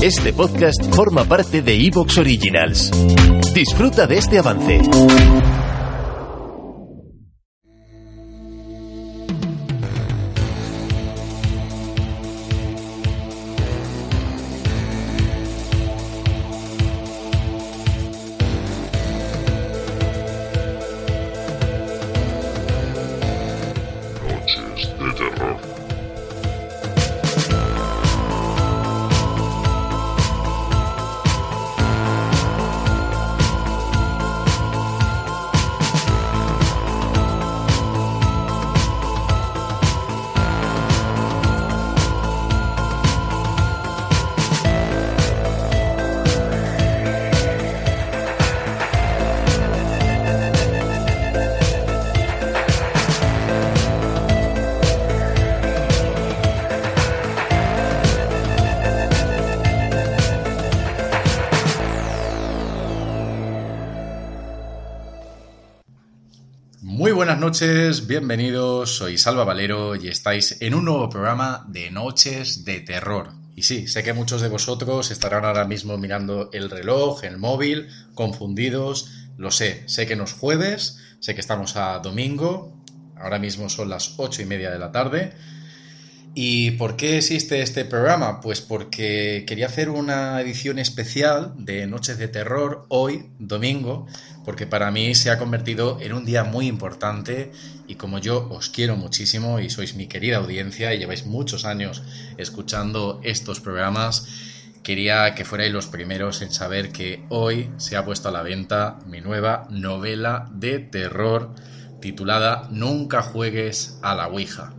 Este podcast forma parte de Evox Originals. Disfruta de este avance. Noches de terror. Noches, bienvenidos, soy Salva Valero y estáis en un nuevo programa de Noches de Terror. Y sí, sé que muchos de vosotros estarán ahora mismo mirando el reloj, el móvil, confundidos, lo sé, sé que no es jueves, sé que estamos a domingo, ahora mismo son las ocho y media de la tarde. ¿Y por qué existe este programa? Pues porque quería hacer una edición especial de Noches de Terror hoy, domingo, porque para mí se ha convertido en un día muy importante y como yo os quiero muchísimo y sois mi querida audiencia y lleváis muchos años escuchando estos programas, quería que fuerais los primeros en saber que hoy se ha puesto a la venta mi nueva novela de terror titulada Nunca juegues a la Ouija.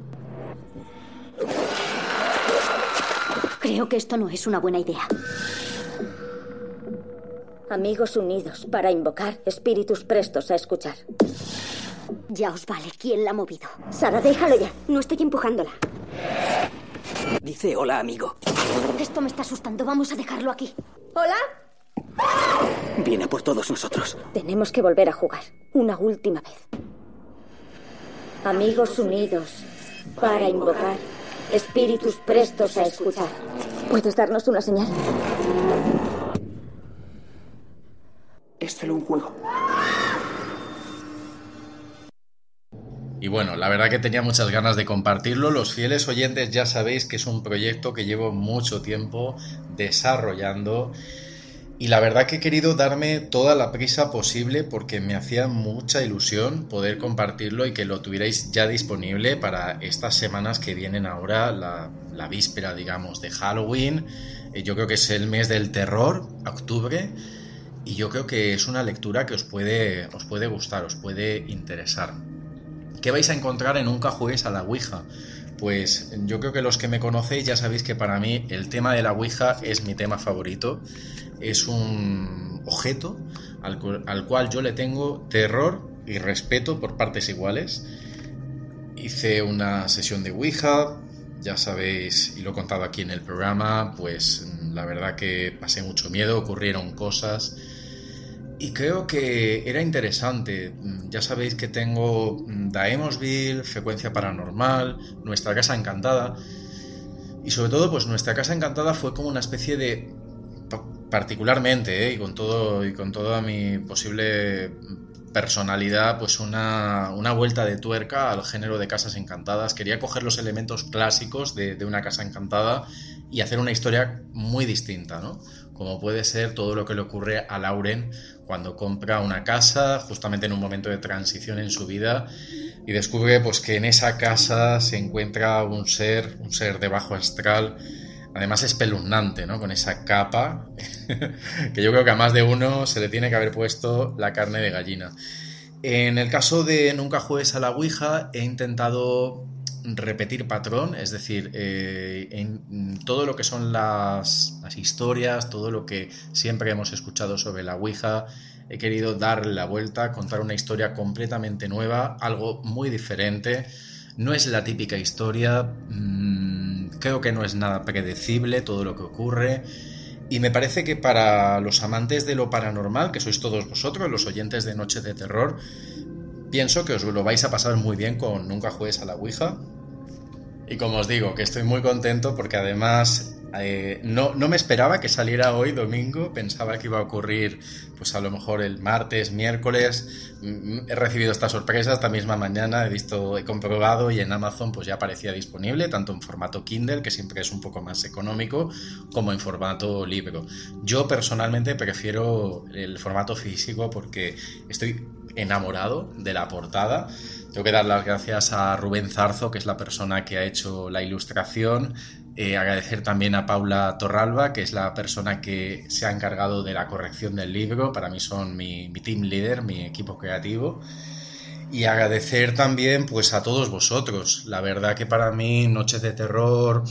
Creo que esto no es una buena idea. Amigos unidos para invocar espíritus prestos a escuchar. Ya os vale quién la ha movido. Sara, déjalo ya. No estoy empujándola. Dice hola, amigo. Esto me está asustando. Vamos a dejarlo aquí. ¿Hola? Viene por todos nosotros. Tenemos que volver a jugar. Una última vez. Amigos unidos para invocar espíritus prestos a escuchar. ¿Puedes darnos una señal? Es un juego. Y bueno, la verdad que tenía muchas ganas de compartirlo. Los fieles oyentes ya sabéis que es un proyecto que llevo mucho tiempo desarrollando. Y la verdad que he querido darme toda la prisa posible porque me hacía mucha ilusión poder compartirlo y que lo tuvierais ya disponible para estas semanas que vienen ahora, la, la víspera, digamos, de Halloween. Eh, Yo creo que es el mes del terror, octubre. Y yo creo que es una lectura que os puede, os puede gustar, os puede interesar. ¿Qué vais a encontrar en Nunca juegues a la Ouija? Pues yo creo que los que me conocéis ya sabéis que para mí el tema de la Ouija es mi tema favorito. Es un objeto al, al cual yo le tengo terror y respeto por partes iguales. Hice una sesión de Ouija, ya sabéis, y lo he contado aquí en el programa, pues la verdad que pasé mucho miedo, ocurrieron cosas. Y creo que era interesante. Mm, Ya sabéis que tengo mm, Daemosville, Frecuencia Paranormal, Nuestra Casa Encantada. Y sobre todo, pues Nuestra Casa Encantada fue como una especie de. pa- particularmente, ¿eh? y con todo. y con toda mi posible personalidad, pues una, una vuelta de tuerca al género de casas encantadas. Quería coger los elementos clásicos de, de una casa encantada y hacer una historia muy distinta, ¿no? Como puede ser todo lo que le ocurre a Lauren cuando compra una casa, justamente en un momento de transición en su vida, y descubre pues que en esa casa se encuentra un ser, un ser de bajo astral, además espeluznante, ¿no? Con esa capa, que yo creo que a más de uno se le tiene que haber puesto la carne de gallina. En el caso de Nunca juegues a la Ouija, he intentado repetir patrón, es decir, eh, en todo lo que son las, historias, todo lo que siempre hemos escuchado sobre la Ouija, he querido darle la vuelta, contar una historia completamente nueva, algo muy diferente. No es la típica historia, mmm, creo que no es nada predecible todo lo que ocurre. Y me parece que para los amantes de lo paranormal, que sois todos vosotros, los oyentes de Noches de Terror, pienso que os lo vais a pasar muy bien con Nunca juegues a la Ouija. Y como os digo, que estoy muy contento porque además Eh, no, no me esperaba que saliera hoy domingo, pensaba que iba a ocurrir pues a lo mejor el martes, miércoles. Mm, he recibido esta sorpresa esta misma mañana, he visto, he comprobado y en Amazon pues ya aparecía disponible, tanto en formato Kindle, que siempre es un poco más económico, como en formato libro. Yo personalmente prefiero el formato físico porque estoy enamorado de la portada. Tengo que dar las gracias a Rubén Zarzo, que es la persona que ha hecho la ilustración, eh, agradecer también a Paula Torralba, que es la persona que se ha encargado de la corrección del libro. Para mí son mi, team leader, mi equipo creativo. Y agradecer también pues a todos vosotros. La verdad que para mí Noches de Terror,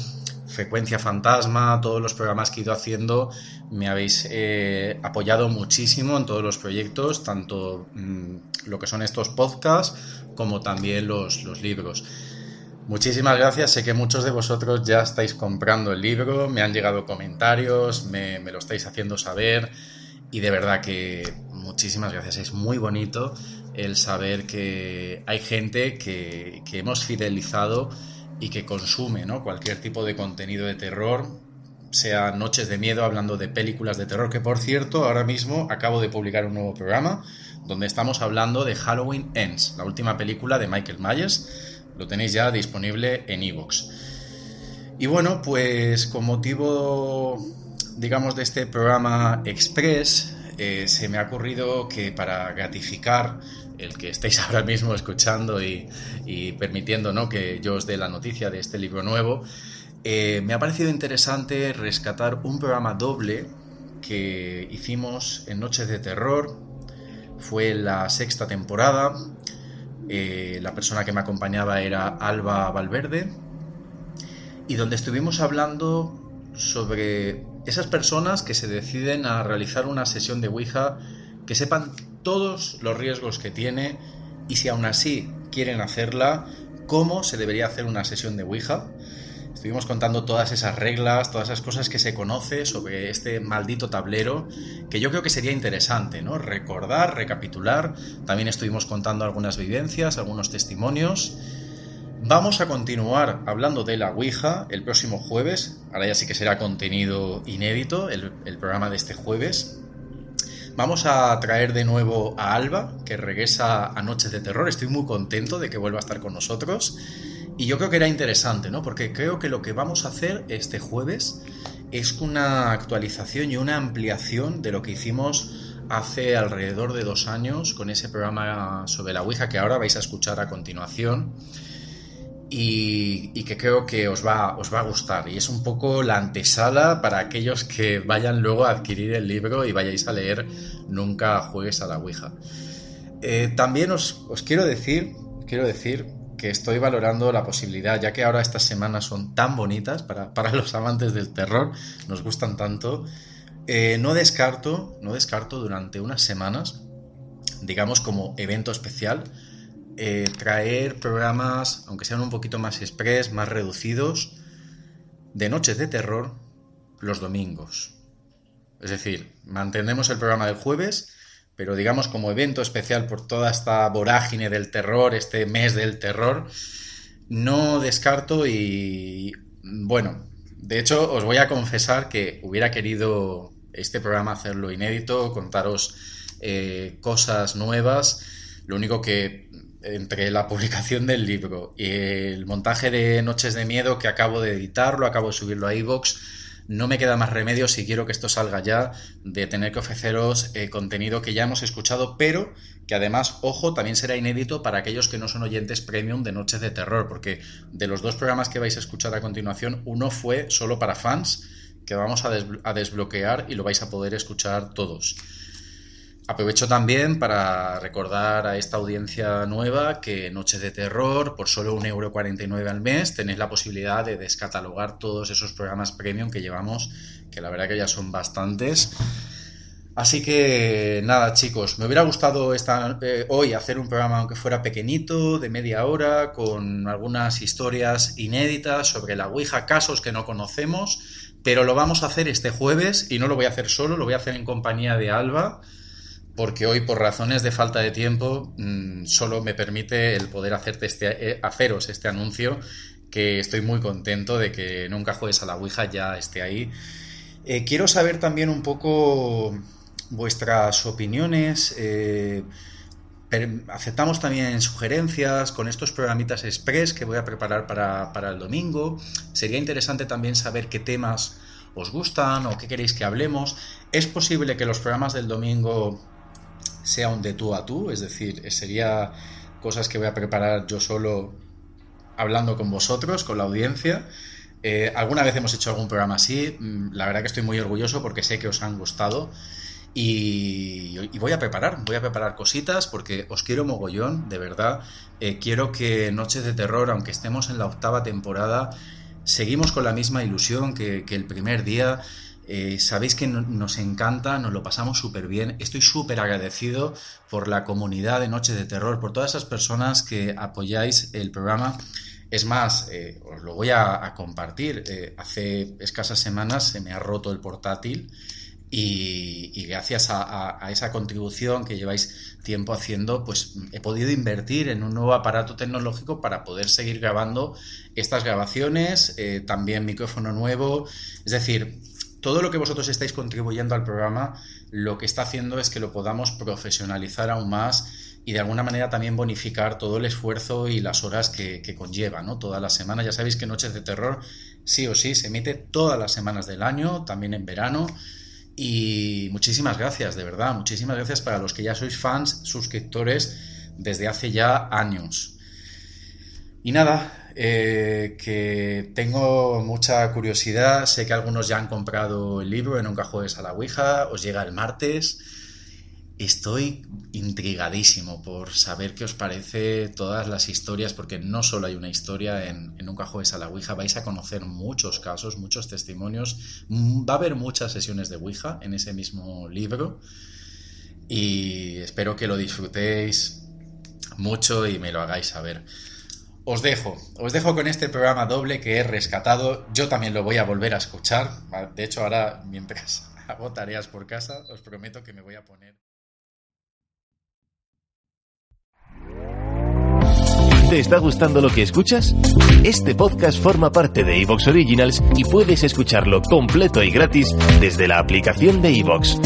Frecuencia Fantasma, todos los programas que he ido haciendo, me habéis eh, apoyado muchísimo en todos los proyectos, tanto mm, lo que son estos podcasts como también los, los libros. Muchísimas gracias. Sé que muchos de vosotros ya estáis comprando el libro, me han llegado comentarios, me, lo estáis haciendo saber y de verdad que muchísimas gracias. Es muy bonito el saber que hay gente que, hemos fidelizado y que consume ¿no? cualquier tipo de contenido de terror, sea Noches de Miedo hablando de películas de terror, que por cierto, ahora mismo acabo de publicar un nuevo programa donde estamos hablando de Halloween Ends, la última película de Michael Myers lo tenéis ya disponible en iVoox. Y bueno, pues con motivo, digamos, de este programa Express, eh, se me ha ocurrido que para gratificar el que estéis ahora mismo escuchando y, permitiendo ¿no? que yo os dé la noticia de este libro nuevo, eh, me ha parecido interesante rescatar un programa doble que hicimos en Noches de Terror. Fue la sexta temporada eh, la persona que me acompañaba era Alba Valverde, y donde estuvimos hablando sobre esas personas que se deciden a realizar una sesión de Ouija, que sepan todos los riesgos que tiene y si aún así quieren hacerla, cómo se debería hacer una sesión de Ouija Estuvimos contando todas esas reglas, todas esas cosas que se conoce sobre este maldito tablero, que yo creo que sería interesante, ¿no? Recordar, recapitular. También estuvimos contando algunas vivencias, algunos testimonios. Vamos a continuar hablando de la Ouija el próximo jueves. Ahora ya sí que será contenido inédito el, el programa de este jueves. Vamos a traer de nuevo a Alba, que regresa a Noches de Terror. Estoy muy contento de que vuelva a estar con nosotros. Y yo creo que era interesante, ¿no? Porque creo que lo que vamos a hacer este jueves es una actualización y una ampliación de lo que hicimos hace alrededor de dos años con ese programa sobre la Ouija que ahora vais a escuchar a continuación y, que creo que os va, os va a gustar. Y es un poco la antesala para aquellos que vayan luego a adquirir el libro y vayáis a leer Nunca juegues a la Ouija. Eh, también os, os quiero decir, quiero decir que estoy valorando la posibilidad, ya que ahora estas semanas son tan bonitas para, los amantes del terror, nos gustan tanto, eh, no descarto, no descarto durante unas semanas, digamos como evento especial, eh, traer programas, aunque sean un poquito más express, más reducidos, de noches de terror los domingos. Es decir, mantenemos el programa del jueves, pero digamos como evento especial por toda esta vorágine del terror, este mes del terror, no descarto y bueno, de hecho os voy a confesar que hubiera querido este programa hacerlo inédito, contaros eh, cosas nuevas, lo único que entre la publicación del libro y el montaje de Noches de Miedo que acabo de editarlo, acabo de subirlo a iVoox, no me queda más remedio si quiero que esto salga ya de tener que ofreceros eh, contenido que ya hemos escuchado, pero que además, ojo, también será inédito para aquellos que no son oyentes premium de Noches de Terror, porque de los dos programas que vais a escuchar a continuación, uno fue solo para fans, que vamos a desbloquear y lo vais a poder escuchar todos. Aprovecho también para recordar a esta audiencia nueva que Noche de Terror, por solo 1,49€ al mes, tenéis la posibilidad de descatalogar todos esos programas premium que llevamos, que la verdad que ya son bastantes. Así que nada, chicos, me hubiera gustado eh, hoy hacer un programa, aunque fuera pequeñito, de media hora, con algunas historias inéditas sobre la Ouija, casos que no conocemos, pero lo vamos a hacer este jueves y no lo voy a hacer solo, lo voy a hacer en compañía de Alba porque hoy por razones de falta de tiempo mm, solo me permite el poder hacerte este, eh, haceros este anuncio que estoy muy contento de que nunca juegues a la Ouija ya esté ahí. Eh, quiero saber también un poco vuestras opiniones. Eh, aceptamos también sugerencias con estos programitas express que voy a preparar para, para, el domingo. Sería interesante también saber qué temas os gustan o qué queréis que hablemos. Es posible que los programas del domingo sean de tú a tú, es decir, sería cosas que voy a preparar yo solo hablando con vosotros, con la audiencia. Eh, alguna vez hemos hecho algún programa así, mm, la verdad que estoy muy orgulloso porque sé que os han gustado y, voy a preparar, voy a preparar cositas porque os quiero mogollón, de verdad. Eh, quiero que Noches de Terror, aunque estemos en la octava temporada, seguimos con la misma ilusión que, el primer día. Eh, sabéis que nos encanta, nos lo pasamos súper bien. Estoy súper agradecido por la comunidad de Noches de Terror, por todas esas personas que apoyáis el programa. Es más, eh, os lo voy a, compartir. hace escasas semanas se me ha roto el portátil y, gracias a, esa contribución que lleváis tiempo haciendo, pues he podido invertir en un nuevo aparato tecnológico para poder seguir grabando estas grabaciones, eh, también micrófono nuevo, es decir, todo lo que vosotros estáis contribuyendo al programa, lo que está haciendo es que lo podamos profesionalizar aún más y de alguna manera también bonificar todo el esfuerzo y las horas que, conlleva, ¿no? Toda la semana, ya sabéis que Noches de Terror sí o sí se emite todas las semanas del año, también en verano. Y muchísimas gracias, de verdad, muchísimas gracias para los que ya sois fans, suscriptores desde hace ya años. Y nada, eh, que tengo mucha curiosidad, sé que algunos ya han comprado el libro en un cajón de la Ouija, os llega el martes. Estoy intrigadísimo por saber qué os parece todas las historias, porque no solo hay una historia en, un cajón de sala Ouija, vais a conocer muchos casos, muchos testimonios, va a haber muchas sesiones de Ouija en ese mismo libro. Y espero que lo disfrutéis mucho y me lo hagáis saber. Os dejo, os dejo con este programa doble que he rescatado, yo también lo voy a volver a escuchar, de hecho ahora mientras hago tareas por casa os prometo que me voy a poner... ¿Te está gustando lo que escuchas? Este podcast forma parte de Evox Originals y puedes escucharlo completo y gratis desde la aplicación de Evox.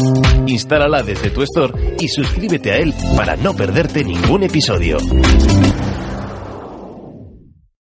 Instálala desde tu store y suscríbete a él para no perderte ningún episodio.